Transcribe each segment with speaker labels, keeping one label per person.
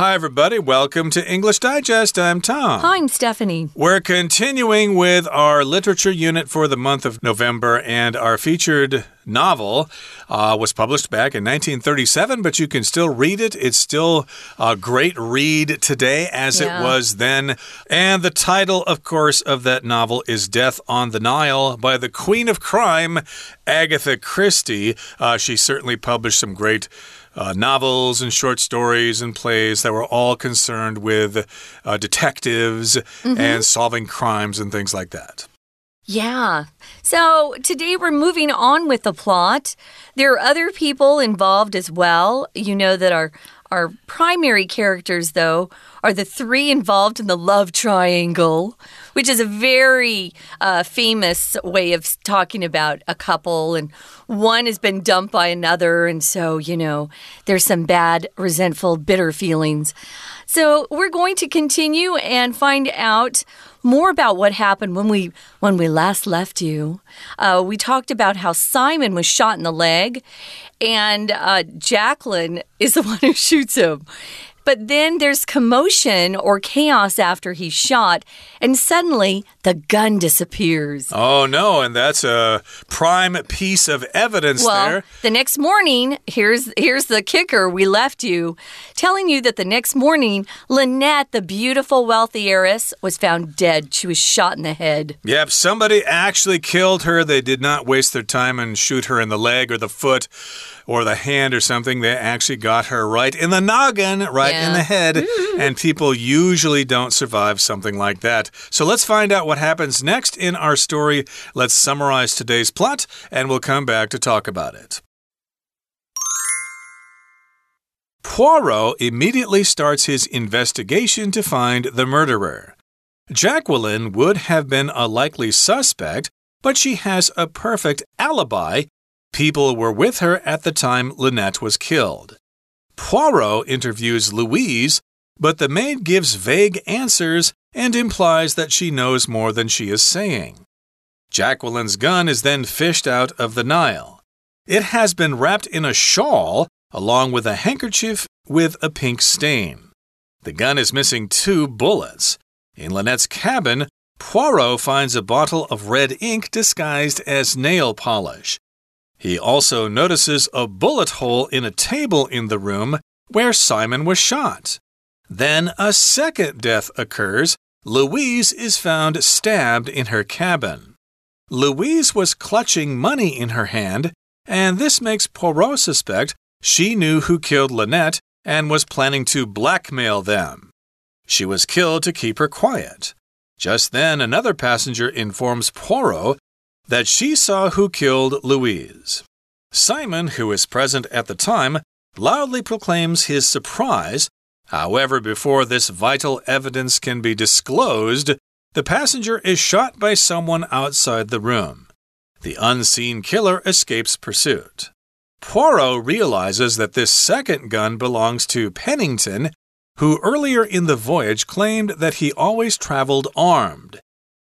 Speaker 1: Hi, everybody. Welcome to English Digest. I'm Tom.
Speaker 2: Hi, I'm Stephanie.
Speaker 1: We're continuing with our literature unit for the month of November, and our featured novel uh, was published back in 1937, but you can still read it. It's still a great read today as
Speaker 2: Yeah.
Speaker 1: it was then. And the title, of course, of that novel is Death on the Nile by the Queen of Crime, Agatha Christie. Uh, she certainly published some great. Uh, novels and short stories and plays that were all concerned with uh, detectives and solving crimes and things like that.
Speaker 2: Yeah. So today we're moving on with the plot. There are other people involved as well. You know that our our primary characters though are the three involved in the love triangle, which is a very uh, famous way of talking about a couple and one has been dumped by another and so, you know, there's some bad, resentful, bitter feelings. So, we're going to continue and find out more about what happened when we when we last left you. Uh, we talked about how Simon was shot in the leg, and uh, Jacqueline is the one who shoots him. But then there's commotion or chaos after he's shot, and suddenly the gun disappears.
Speaker 1: Oh no, and that's a prime piece of evidence
Speaker 2: Well,
Speaker 1: there.
Speaker 2: the next morning, here's here's the kicker we left you, telling you that the next morning, Lynette, the beautiful wealthy heiress, was found dead. She was shot in the head.
Speaker 1: Yep, somebody actually killed her. They did not waste their time and shoot her in the leg or the foot or the hand or something. They actually got her right in the noggin, right in the head. Mm-hmm. And people usually don't survive something like that. So let's find out what happens next in our story. Let's summarize today's plot and we'll come back to talk about it. Poirot immediately starts his investigation to find the murderer. Jacqueline would have been a likely suspect, but she has a perfect alibi. People were with her at the time Lynette was killed. Poirot interviews Louise, but the maid gives vague answers and implies that she knows more than she is saying. Jacqueline's gun is then fished out of the Nile. It has been wrapped in a shawl along with a handkerchief with a pink stain. The gun is missing two bullets. In Lynette's cabin, Poirot finds a bottle of red ink disguised as nail polish. He also notices a bullet hole in a table in the room where Simon was shot. Then a second death occurs. Louise is found stabbed in her cabin. Louise was clutching money in her hand, and this makes Poirot suspect she knew who killed Lynette and was planning to blackmail them. She was killed to keep her quiet. Just then, another passenger informs Poirot that she saw who killed Louise. Simon, who is present at the time, loudly proclaims his surprise. However, before this vital evidence can be disclosed, the passenger is shot by someone outside the room. The unseen killer escapes pursuit. Poirot realizes that this second gun belongs to Pennington, who earlier in the voyage claimed that he always traveled armed.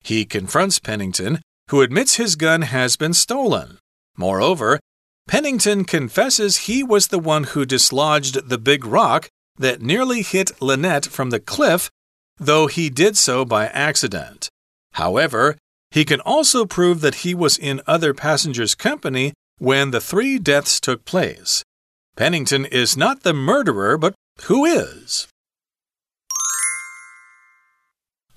Speaker 1: He confronts Pennington, who admits his gun has been stolen. Moreover, Pennington confesses he was the one who dislodged the big rock that nearly hit Lynette from the cliff, though he did so by accident. However, he can also prove that he was in other passengers' company when the three deaths took place. Pennington is not the murderer, but who is?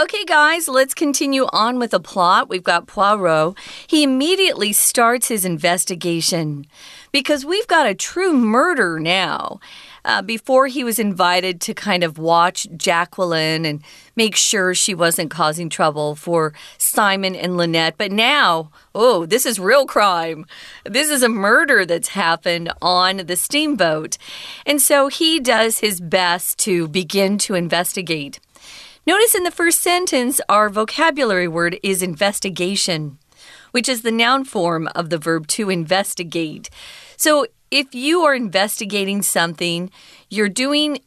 Speaker 2: Okay, guys, let's continue on with the plot. We've got Poirot. He immediately starts his investigation because we've got a true murder now. Uh, before he was invited to kind of watch Jacqueline and make sure she wasn't causing trouble for Simon and Lynette. But now, oh, this is real crime. This is a murder that's happened on the steamboat. And so he does his best to begin to investigate. Notice in the first sentence, our vocabulary word is investigation, which is the noun form of the verb to investigate. So if you are investigating something, you're doing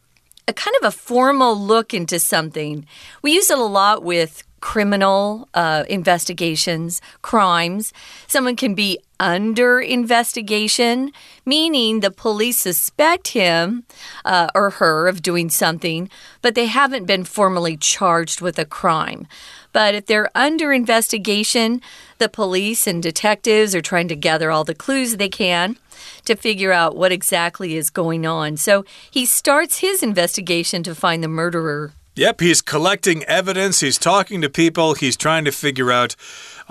Speaker 2: a kind of a formal look into something. We use it a lot with criminal uh, investigations, crimes. Someone can be under investigation, meaning the police suspect him uh, or her of doing something, but they haven't been formally charged with a crime. But if they're under investigation, the police and detectives are trying to gather all the clues they can to figure out what exactly is going on. So he starts his investigation to find the murderer.
Speaker 1: Yep, he's collecting evidence, he's talking to people, he's trying to figure out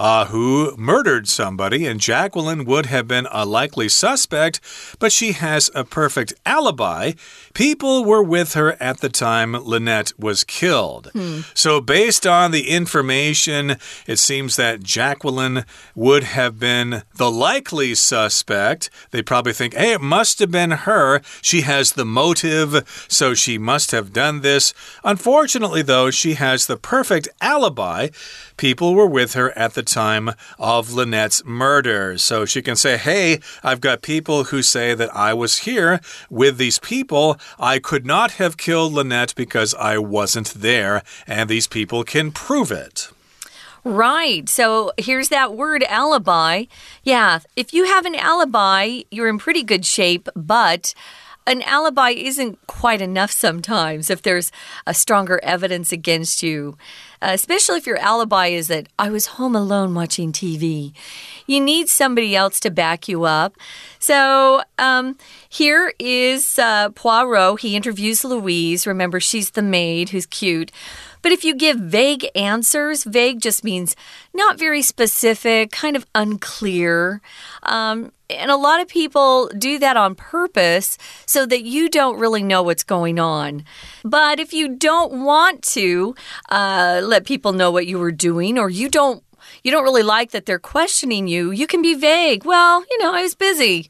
Speaker 1: uh, who murdered somebody, and Jacqueline would have been a likely suspect, but she has a perfect alibi. People were with her at the time Lynette was killed. Hmm. So, based on the information, it seems that Jacqueline would have been the likely suspect. They probably think, hey, it must have been her. She has the motive, so she must have done this. Unfortunately, though, she has the perfect alibi. People were with her at the time of Lynette's murder. So she can say, Hey, I've got people who say that I was here with these people. I could not have killed Lynette because I wasn't there, and these people can prove it.
Speaker 2: Right. So here's that word alibi. Yeah, if you have an alibi, you're in pretty good shape, but an alibi isn't quite enough sometimes if there's a stronger evidence against you, uh, especially if your alibi is that I was home alone watching TV. You need somebody else to back you up. So um, here is uh, Poirot. He interviews Louise. Remember, she's the maid who's cute. But if you give vague answers, vague just means not very specific, kind of unclear. Um, and a lot of people do that on purpose so that you don't really know what's going on. But if you don't want to uh, let people know what you were doing, or you don't you don't really like that they're questioning you, you can be vague. Well, you know, I was busy.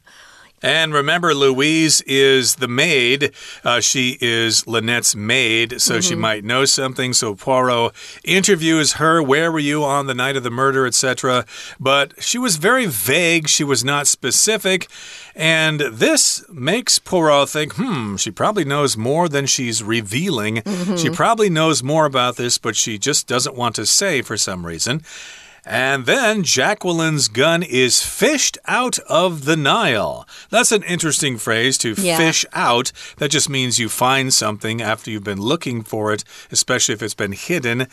Speaker 1: And remember, Louise is the maid. Uh, she is Lynette's maid, so mm -hmm. she mm-hmm. might know something. So Poirot interviews her. Where were you on the night of the murder, etc. But she was very vague. She was not specific. And this makes Poirot think, hmm, she probably knows more than she's revealing. Mm -hmm. She probably knows more about this, but she just doesn't want to say for some reason. And then Jacqueline's gun is fished out of the Nile. That's an interesting phrase to yeah. fish out. That just means you find something after you've been looking for it, especially if it's been hidden.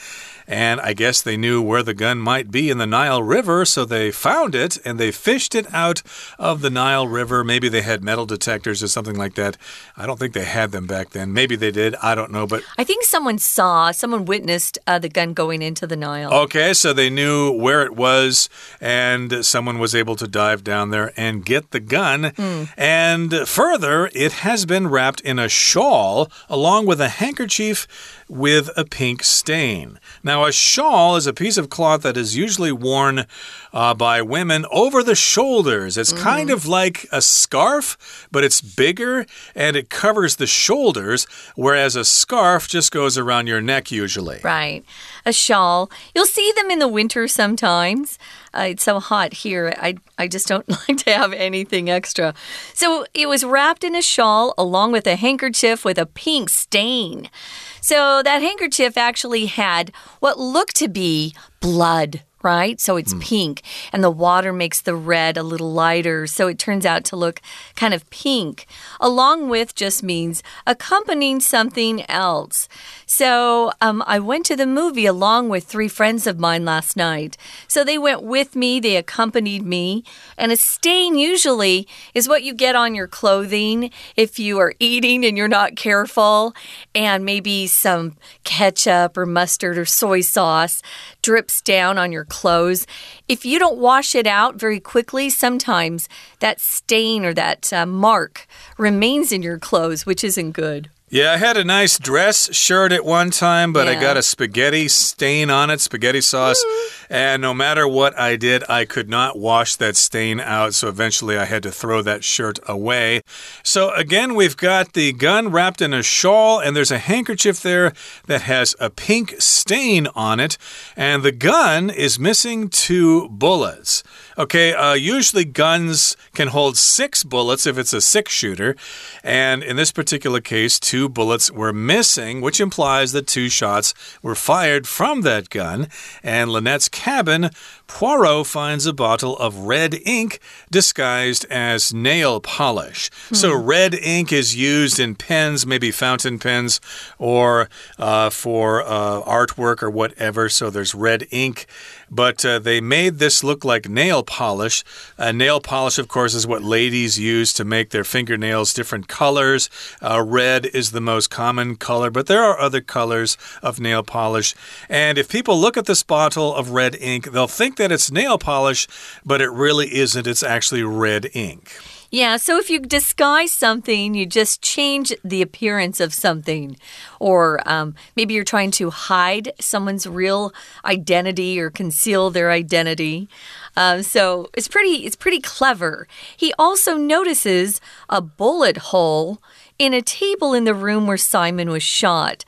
Speaker 1: And I guess they knew where the gun might be in the Nile River, so they found it and they fished it out of the Nile River. Maybe they had metal detectors or something like that. I don't think they had them back then. Maybe they did. I don't know. But
Speaker 2: I think someone saw, someone witnessed uh, the gun going into the Nile.
Speaker 1: Okay, so they knew where it was, and someone was able to dive down there and get the gun. Mm. And further, it has been wrapped in a shawl along with a handkerchief with a pink stain. Now, a shawl is a piece of cloth that is usually worn uh, by women over the shoulders. It's mm. kind of like a scarf, but it's bigger and it covers the shoulders, whereas a scarf just goes around your neck usually.
Speaker 2: Right. A shawl. You'll see them in the winter sometimes. Uh, it's so hot here. I, I just don't like to have anything extra. So it was wrapped in a shawl along with a handkerchief with a pink stain. So that handkerchief actually had what looked to be blood right? So it's mm. pink, and the water makes the red a little lighter, so it turns out to look kind of pink. Along with just means accompanying something else. So um, I went to the movie along with three friends of mine last night. So they went with me, they accompanied me, and a stain usually is what you get on your clothing if you are eating and you're not careful, and maybe some ketchup or mustard or soy sauce drips down on your clothes. If you don't wash it out very quickly, sometimes that stain or that uh, mark remains in your clothes, which isn't good.
Speaker 1: Yeah, I had a nice dress shirt at one time, but yeah. I got a spaghetti stain on it, spaghetti sauce. And no matter what I did, I could not wash that stain out. So eventually I had to throw that shirt away. So again, we've got the gun wrapped in a shawl, and there's a handkerchief there that has a pink stain on it. And the gun is missing two bullets. Okay, uh, usually guns can hold six bullets if it's a six shooter. And in this particular case, two bullets were missing, which implies that two shots were fired from that gun. And Lynette's cabin Poirot finds a bottle of red ink disguised as nail polish. Hmm. So, red ink is used in pens, maybe fountain pens, or uh, for uh, artwork or whatever. So, there's red ink but uh, they made this look like nail polish. Uh, nail polish, of course, is what ladies use to make their fingernails different colors. Uh, red is the most common color, but there are other colors of nail polish. And if people look at this bottle of red ink, they'll think that it's nail polish, but it really isn't. It's actually red ink.
Speaker 2: Yeah, so if you disguise something, you just change the appearance of something. Or um, maybe you're trying to hide someone's real identity or conceal their identity. Um, so it's pretty, it's pretty clever. He also notices a bullet hole in a table in the room where Simon was shot.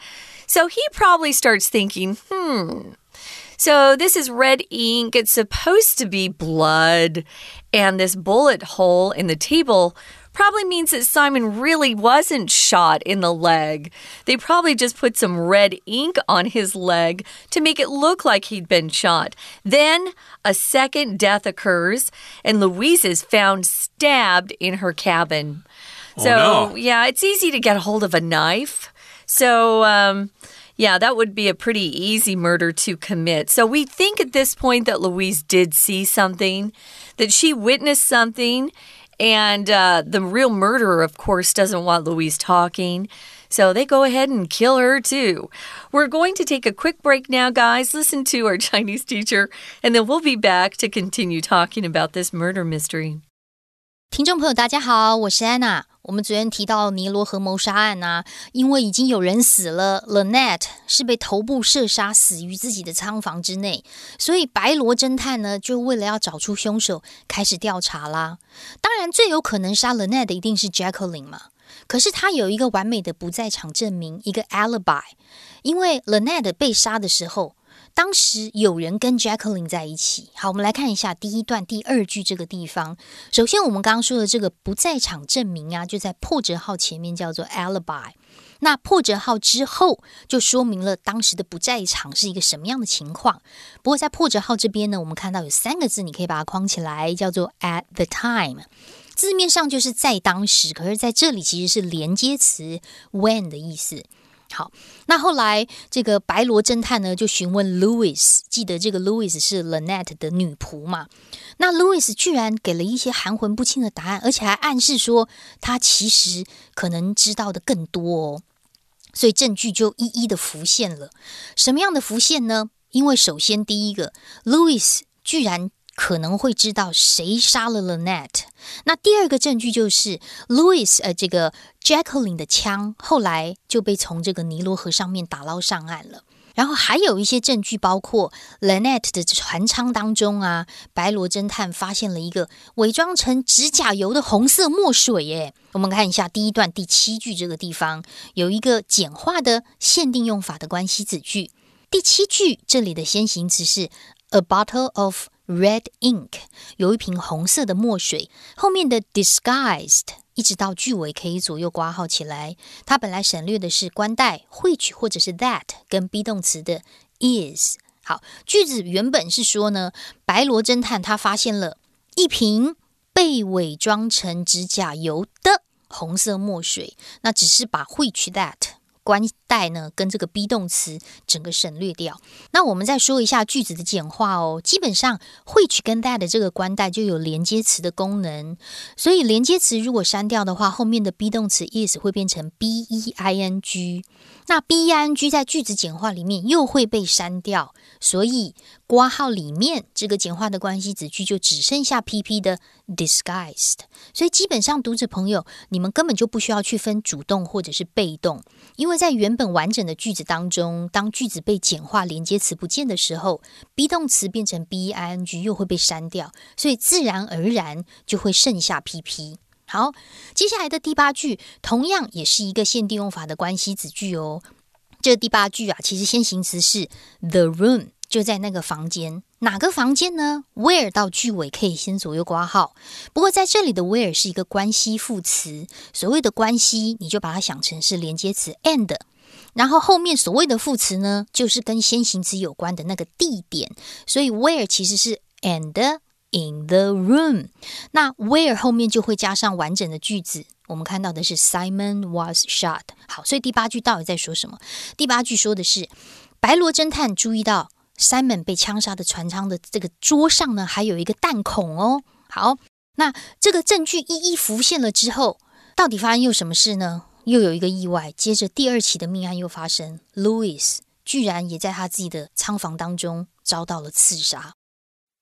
Speaker 2: So he probably starts thinking, hmm, so this is red ink. It's supposed to be blood. And this bullet hole in the table probably means that Simon really wasn't shot in the leg. They probably just put some red ink on his leg to make it look like he'd been shot. Then a second death occurs, and Louise is found stabbed in her cabin.
Speaker 1: Oh,
Speaker 2: so,
Speaker 1: no.
Speaker 2: yeah, it's easy to get a hold of a knife. So, um, yeah, that would be a pretty easy murder to commit. So we think at this point that Louise did see something, that she witnessed something, and uh, the real murderer, of course, doesn't want Louise talking. So they go ahead and kill her too. We're going to take a quick break now, guys. Listen to our Chinese teacher, and then we'll be back to continue talking about this murder mystery.
Speaker 3: 听众朋友，大家好，我是安娜。 我们昨天提到尼罗河谋杀案呐，因为已经有人死了，Lynette 是被头部射杀死于自己的仓房之内，所以白罗侦探呢就为了要找出凶手，开始调查啦。当然，最有可能杀 Lynette 的一定是 Jacqueline 嘛，可是他有一个完美的不在场证明，一个 alibi，因为 Lynette 被杀的时候。当时有人跟 Jacqueline 在一起。好，我们来看一下第一段第二句这个地方。首先，我们刚刚说的这个不在场证明啊，就在破折号前面叫做 alibi。那破折号之后就说明了当时的不在场是一个什么样的情况。不过在破折号这边呢，我们看到有三个字，你可以把它框起来，叫做 at the time。字面上就是在当时，可是在这里其实是连接词 when 的意思。好，那后来这个白罗侦探呢，就询问 Louis，记得这个 Louis 是 Lynette 的女仆嘛？那 Louis 居然给了一些含混不清的答案，而且还暗示说他其实可能知道的更多哦。所以证据就一一的浮现了。什么样的浮现呢？因为首先第一个，Louis 居然。可能会知道谁杀了 Lynette。那第二个证据就是 Louis，呃，这个 Jacqueline 的枪后来就被从这个尼罗河上面打捞上岸了。然后还有一些证据，包括 Lynette 的船舱当中啊，白罗侦探发现了一个伪装成指甲油的红色墨水。耶，我们看一下第一段第七句这个地方有一个简化的限定用法的关系子句。第七句这里的先行词是 a bottle of。Red ink 有一瓶红色的墨水，后面的 disguised 一直到句尾可以左右挂号起来。它本来省略的是关带 which 或者是 that 跟 be 动词的 is。好，句子原本是说呢，白罗侦探他发现了一瓶被伪装成指甲油的红色墨水，那只是把 which that。关带呢，跟这个 be 动词整个省略掉。那我们再说一下句子的简化哦。基本上，which 跟 that 的这个关带就有连接词的功能。所以连接词如果删掉的话，后面的 be 动词 is 会变成 be ing。那 b i n g 在句子简化里面又会被删掉。所以括号里面这个简化的关系子句就只剩下 pp 的 disguised。所以基本上读者朋友，你们根本就不需要去分主动或者是被动，因为。在原本完整的句子当中，当句子被简化、连接词不见的时候，be 动词变成 b i n g 又会被删掉，所以自然而然就会剩下 pp。好，接下来的第八句同样也是一个限定用法的关系子句哦。这第八句啊，其实先行词是 the room，就在那个房间。哪个房间呢？Where 到句尾可以先左右挂号。不过在这里的 Where 是一个关系副词，所谓的关系，你就把它想成是连接词 and，然后后面所谓的副词呢，就是跟先行词有关的那个地点。所以 Where 其实是 and in the room。那 where 后面就会加上完整的句子。我们看到的是 Simon was shot。好，所以第八句到底在说什么？第八句说的是白罗侦探注意到 Simon 被枪杀的船舱的这个桌上呢，还有一个弹孔哦。好，那这个证据一一浮现了之后，到底发生又什么事呢？又有一个意外，接着第二起的命案又发生，Louis 居然也在他自己的仓房当中遭到了刺杀。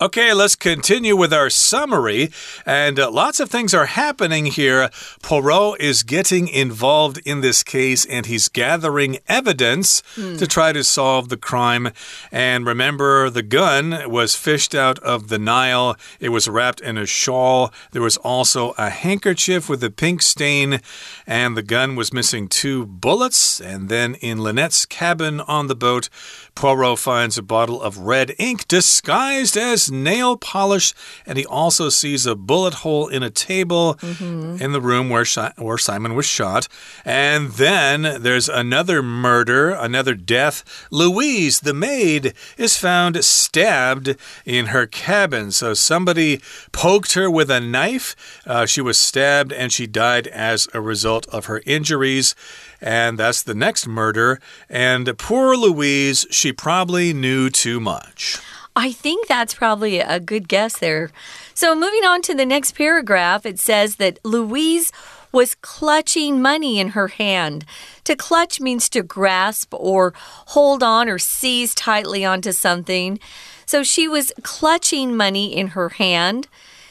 Speaker 1: Okay, let's continue with our summary. And uh, lots of things are happening here. Poirot is getting involved in this case and he's gathering evidence mm. to try to solve the crime. And remember, the gun was fished out of the Nile, it was wrapped in a shawl. There was also a handkerchief with a pink stain, and the gun was missing two bullets. And then in Lynette's cabin on the boat, Poirot finds a bottle of red ink disguised as nail polish, and he also sees a bullet hole in a table mm -hmm. in the room where, where Simon was shot. And then there's another murder, another death. Louise, the maid, is found stabbed in her cabin. So somebody poked her with a knife. Uh, she was stabbed and she died as a result of her injuries and that's the next murder. And poor Louise, she probably knew too much.
Speaker 2: I think that's probably a good guess there. So, moving on to the next paragraph, it says that Louise was clutching money in her hand. To clutch means to grasp or hold on or seize tightly onto something. So she was clutching money in her hand.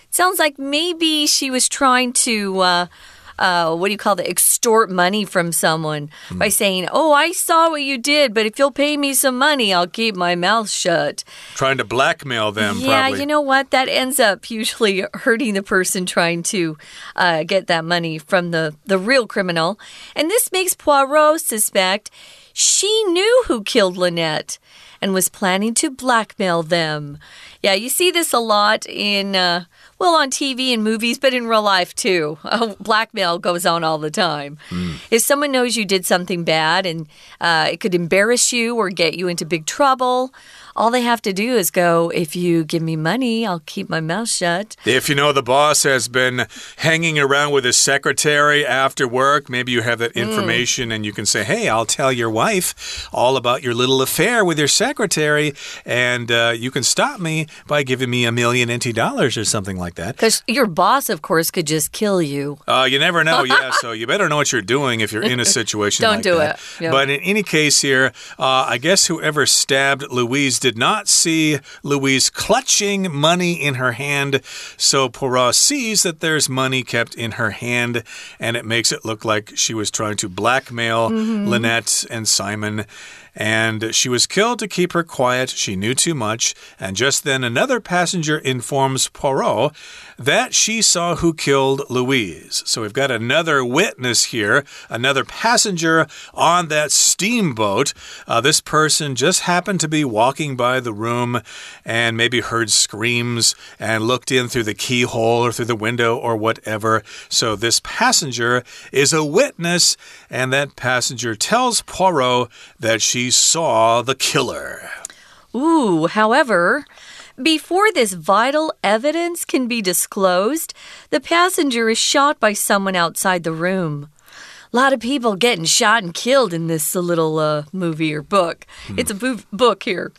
Speaker 2: Sounds like maybe she was trying to. Uh, uh, what do you call the extort money from someone mm. by saying, Oh, I saw what you did, but if you'll pay me some money, I'll keep my mouth shut.
Speaker 1: Trying to blackmail them,
Speaker 2: yeah,
Speaker 1: probably.
Speaker 2: you know what? That ends up usually hurting the person trying to uh, get that money from the, the real criminal. And this makes Poirot suspect she knew who killed Lynette and was planning to blackmail them. Yeah, you see this a lot in. Uh, well, on TV and movies, but in real life too. Uh, blackmail goes on all the time. Mm. If someone knows you did something bad and uh, it could embarrass you or get you into big trouble, all they have to do is go, if you give me money, I'll keep my mouth shut.
Speaker 1: If you know the boss has been hanging around with his secretary after work, maybe you have that hmm. information mm. and you can say, hey, I'll tell your wife all about your little affair with your secretary, and uh, you can stop me by giving me a million NT dollars or something like that.
Speaker 2: Because your boss, of course, could just kill you.
Speaker 1: Uh, you never know, yeah. so you better know what you're doing if you're in a situation
Speaker 2: Don't
Speaker 1: like
Speaker 2: do
Speaker 1: that.
Speaker 2: it. Yep.
Speaker 1: But in any case here, uh, I guess whoever stabbed Louise did not see Louise clutching money in her hand. So Poirot sees that there's money kept in her hand, and it makes it look like she was trying to blackmail mm -hmm. Lynette and Simon and she was killed to keep her quiet. She knew too much. And just then, another passenger informs Poirot that she saw who killed Louise. So we've got another witness here, another passenger on that steamboat. Uh, this person just happened to be walking by the room and maybe heard screams and looked in through the keyhole or through the window or whatever. So this passenger is a witness, and that passenger tells Poirot that she saw the killer.
Speaker 2: Ooh, however, before this vital evidence can be disclosed, the passenger is shot by someone outside the room. A lot of people getting shot and killed in this little uh, movie or book. Hmm. It's a book here.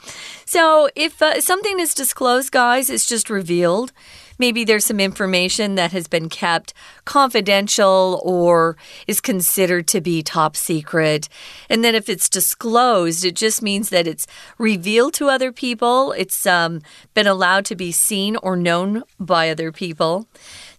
Speaker 2: So, if uh, something is disclosed, guys, it's just revealed maybe there's some information that has been kept confidential or is considered to be top secret. And then if it's disclosed, it just means that it's revealed to other people, it's um, been allowed to be seen or known by other people.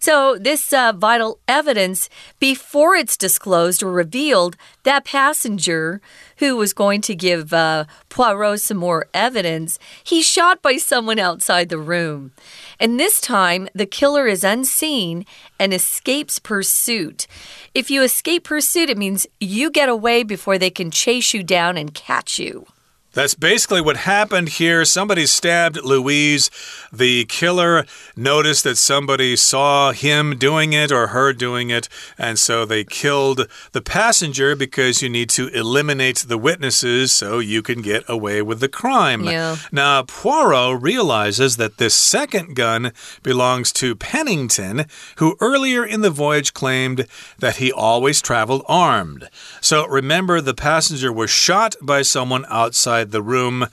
Speaker 2: So, this uh, vital evidence, before it's disclosed or revealed, that passenger who was going to give uh, Poirot some more evidence, he's shot by someone outside the room. And this time, the killer is unseen and escapes pursuit. If you escape pursuit, it means you get away before they can chase you down and catch you.
Speaker 1: That's basically what happened here. Somebody stabbed Louise. The killer noticed that somebody saw him doing it or her doing it, and so they killed the passenger because you need to eliminate the witnesses so you can get away with the crime.
Speaker 2: Yeah.
Speaker 1: Now, Poirot realizes that this second gun belongs to Pennington, who earlier in the voyage claimed that he always traveled armed. So remember, the passenger was shot by someone outside the room.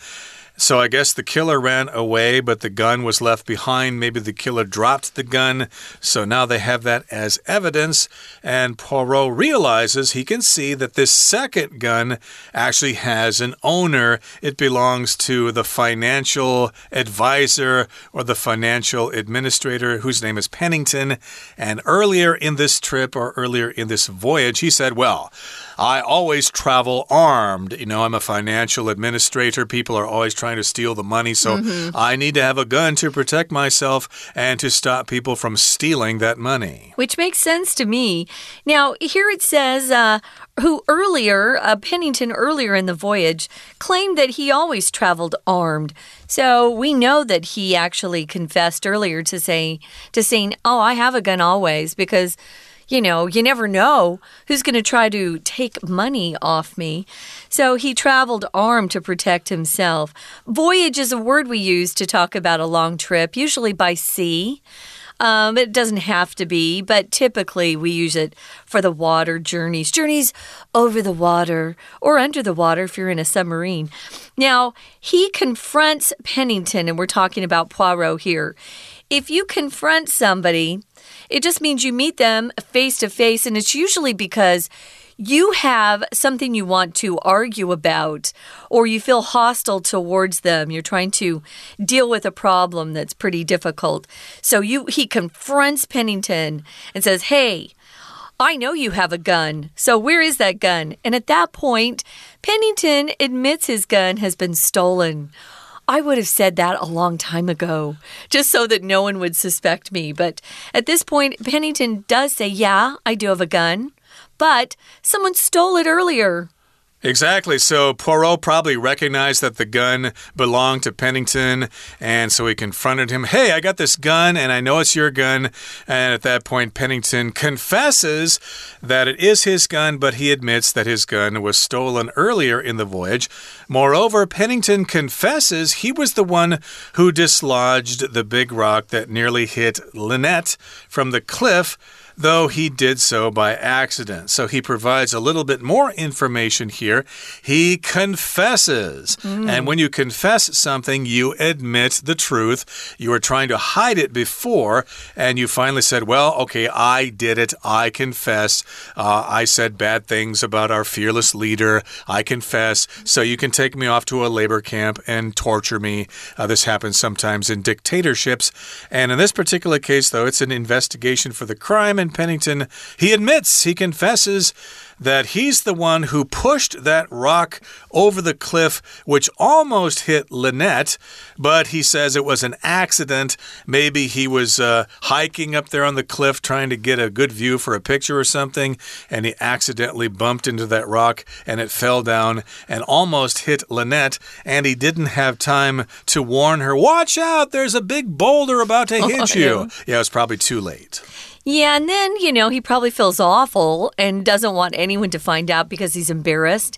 Speaker 1: So I guess the killer ran away, but the gun was left behind. Maybe the killer dropped the gun. So now they have that as evidence. And Poirot realizes he can see that this second gun actually has an owner. It belongs to the financial advisor or the financial administrator whose name is Pennington. And earlier in this trip or earlier in this voyage, he said, Well, I always travel armed. You know, I'm a financial administrator. People are always trying to steal the money, so mm -hmm. I need to have a gun to protect myself and to stop people from stealing that money.
Speaker 2: Which makes sense to me. Now, here it says, uh, who earlier, uh, Pennington earlier in the voyage, claimed that he always traveled armed. So we know that he actually confessed earlier to say to saying, "Oh, I have a gun always," because you know, you never know who's going to try to take money off me. So he traveled armed to protect himself. Voyage is a word we use to talk about a long trip, usually by sea. Um, it doesn't have to be, but typically we use it for the water journeys, journeys over the water or under the water if you're in a submarine. Now, he confronts Pennington, and we're talking about Poirot here. If you confront somebody, it just means you meet them face to face, and it's usually because you have something you want to argue about, or you feel hostile towards them. You're trying to deal with a problem that's pretty difficult. So you he confronts Pennington and says, Hey, I know you have a gun. So where is that gun? And at that point, Pennington admits his gun has been stolen. I would have said that a long time ago, just so that no one would suspect me. But at this point, Pennington does say, Yeah, I do have a gun, but someone stole it earlier.
Speaker 1: Exactly. So Poirot probably recognized that the gun belonged to Pennington, and so he confronted him. Hey, I got this gun, and I know it's your gun. And at that point, Pennington confesses that it is his gun, but he admits that his gun was stolen earlier in the voyage. Moreover, Pennington confesses he was the one who dislodged the big rock that nearly hit Lynette from the cliff though he did so by accident. So he provides a little bit more information here. He confesses. Mm. And when you confess something, you admit the truth. You were trying to hide it before, and you finally said, Well, okay, I did it. I confess. Uh, I said bad things about our fearless leader. I confess. So you can take me off to a labor camp and torture me. Uh, this happens sometimes in dictatorships. And in this particular case, though, it's an investigation for the crime. And Pennington, he admits, he confesses that he's the one who pushed that rock over the cliff, which almost hit Lynette, but he says it was an accident. Maybe he was uh, hiking up there on the cliff trying to get a good view for a picture or something, and he accidentally bumped into that rock and it fell down and almost hit Lynette, and he didn't have time to warn her, Watch out, there's a big boulder about to hit you. Yeah, it was probably too late.
Speaker 2: Yeah, and then, you know, he probably feels awful and doesn't want anyone to find out because he's embarrassed.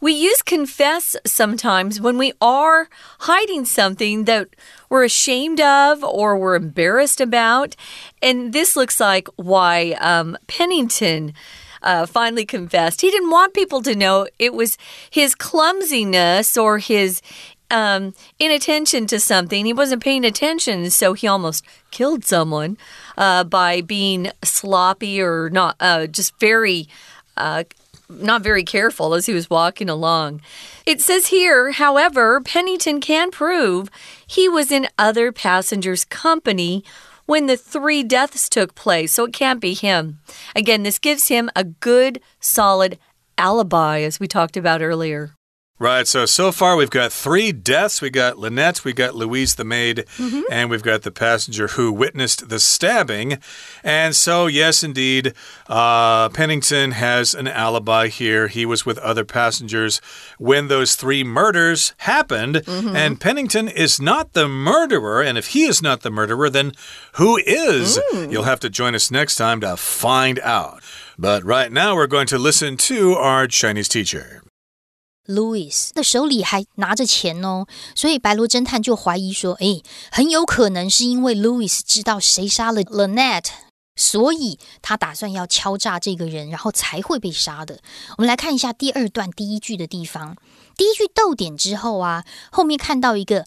Speaker 2: We use confess sometimes when we are hiding something that we're ashamed of or we're embarrassed about. And this looks like why um, Pennington. Uh, finally confessed. He didn't want people to know it was his clumsiness or his um, inattention to something. He wasn't paying attention, so he almost killed someone uh, by being sloppy or not, uh, just very. Uh, not very careful as he was walking along. It says here, however, Pennington can prove he was in other passengers' company when the three deaths took place, so it can't be him. Again, this gives him a good, solid alibi, as we talked about earlier.
Speaker 1: Right. So, so far we've got three deaths. We got Lynette, we got Louise the maid, mm -hmm. and we've got the passenger who witnessed the stabbing. And so, yes, indeed, uh, Pennington has an alibi here. He was with other passengers when those three murders happened. Mm -hmm. And Pennington is not the murderer. And if he is not the murderer, then who is? Mm. You'll have to join us next time to find out. But right now, we're going to listen to our Chinese teacher.
Speaker 3: Louis 的手里还拿着钱哦，所以白罗侦探就怀疑说：“哎，很有可能是因为 Louis 知道谁杀了 Lynette，所以他打算要敲诈这个人，然后才会被杀的。”我们来看一下第二段第一句的地方，第一句逗点之后啊，后面看到一个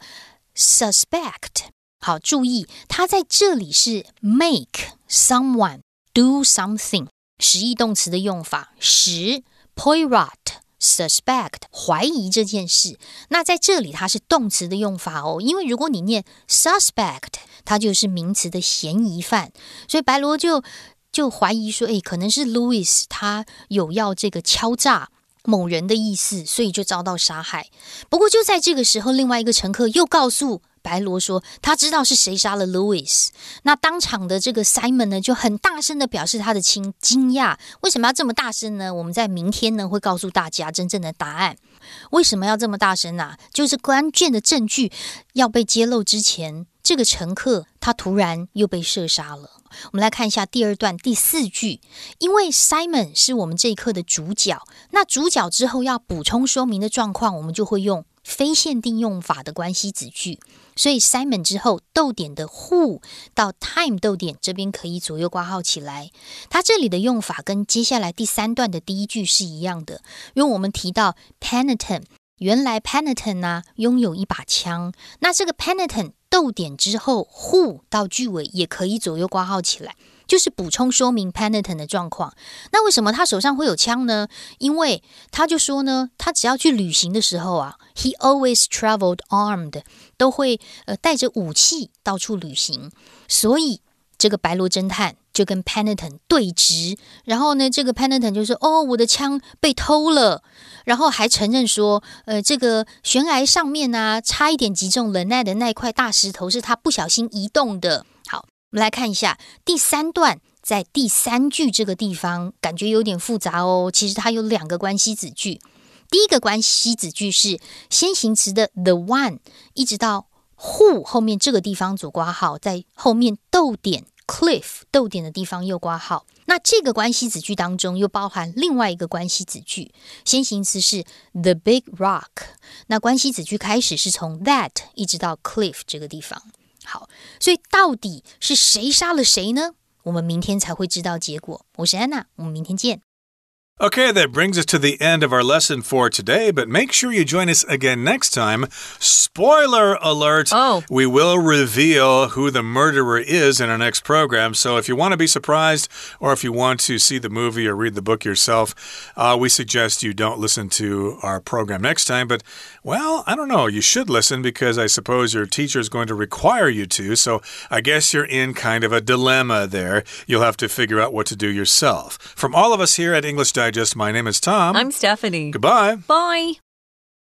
Speaker 3: suspect，好，注意，它在这里是 make someone do something 实义动词的用法，使 poirot。Suspect 怀疑这件事，那在这里它是动词的用法哦，因为如果你念 suspect，它就是名词的嫌疑犯，所以白罗就就怀疑说，诶，可能是 Louis 他有要这个敲诈某人的意思，所以就遭到杀害。不过就在这个时候，另外一个乘客又告诉。白罗说：“他知道是谁杀了 Louis。”那当场的这个 Simon 呢，就很大声的表示他的惊惊讶。为什么要这么大声呢？我们在明天呢会告诉大家真正的答案。为什么要这么大声呢？就是关键的证据要被揭露之前，这个乘客他突然又被射杀了。我们来看一下第二段第四句，因为 Simon 是我们这一课的主角，那主角之后要补充说明的状况，我们就会用非限定用法的关系子句。所以 Simon 之后逗点的 who 到 time 逗点这边可以左右挂号起来。它这里的用法跟接下来第三段的第一句是一样的，因为我们提到 Penitent，原来 Penitent 呢拥有一把枪，那这个 Penitent 逗点之后 who 到句尾也可以左右挂号起来。就是补充说明 Penitent 的状况。那为什么他手上会有枪呢？因为他就说呢，他只要去旅行的时候啊，He always traveled armed，都会呃带着武器到处旅行。所以这个白罗侦探就跟 Penitent 对峙，然后呢，这个 Penitent 就说：“哦，我的枪被偷了。”然后还承认说：“呃，这个悬崖上面啊，差一点击中 l 奈的那块大石头是他不小心移动的。”我们来看一下第三段，在第三句这个地方，感觉有点复杂哦。其实它有两个关系子句，第一个关系子句是先行词的 the one，一直到 who 后面这个地方左挂号，在后面逗点 cliff 逗点的地方右挂号。那这个关系子句当中又包含另外一个关系子句，先行词是 the big rock，那关系子句开始是从 that 一直到 cliff 这个地方。好，所以到底是谁杀了谁呢？我们明天才会知道结果。我是安娜，我们明天见。
Speaker 1: Okay, that brings us to the end of our lesson for today, but make sure you join us again next time. Spoiler alert!
Speaker 2: Oh.
Speaker 1: We will reveal who the murderer is in our next program. So if you want to be surprised or if you want to see the movie or read the book yourself, uh, we suggest you don't listen to our program next time. But, well, I don't know. You should listen because I suppose your teacher is going to require you to. So I guess you're in kind of a dilemma there. You'll have to figure out what to do yourself. From all of us here at English Digest, my name is Tom.
Speaker 2: I'm Stephanie.
Speaker 1: Goodbye.
Speaker 2: Bye.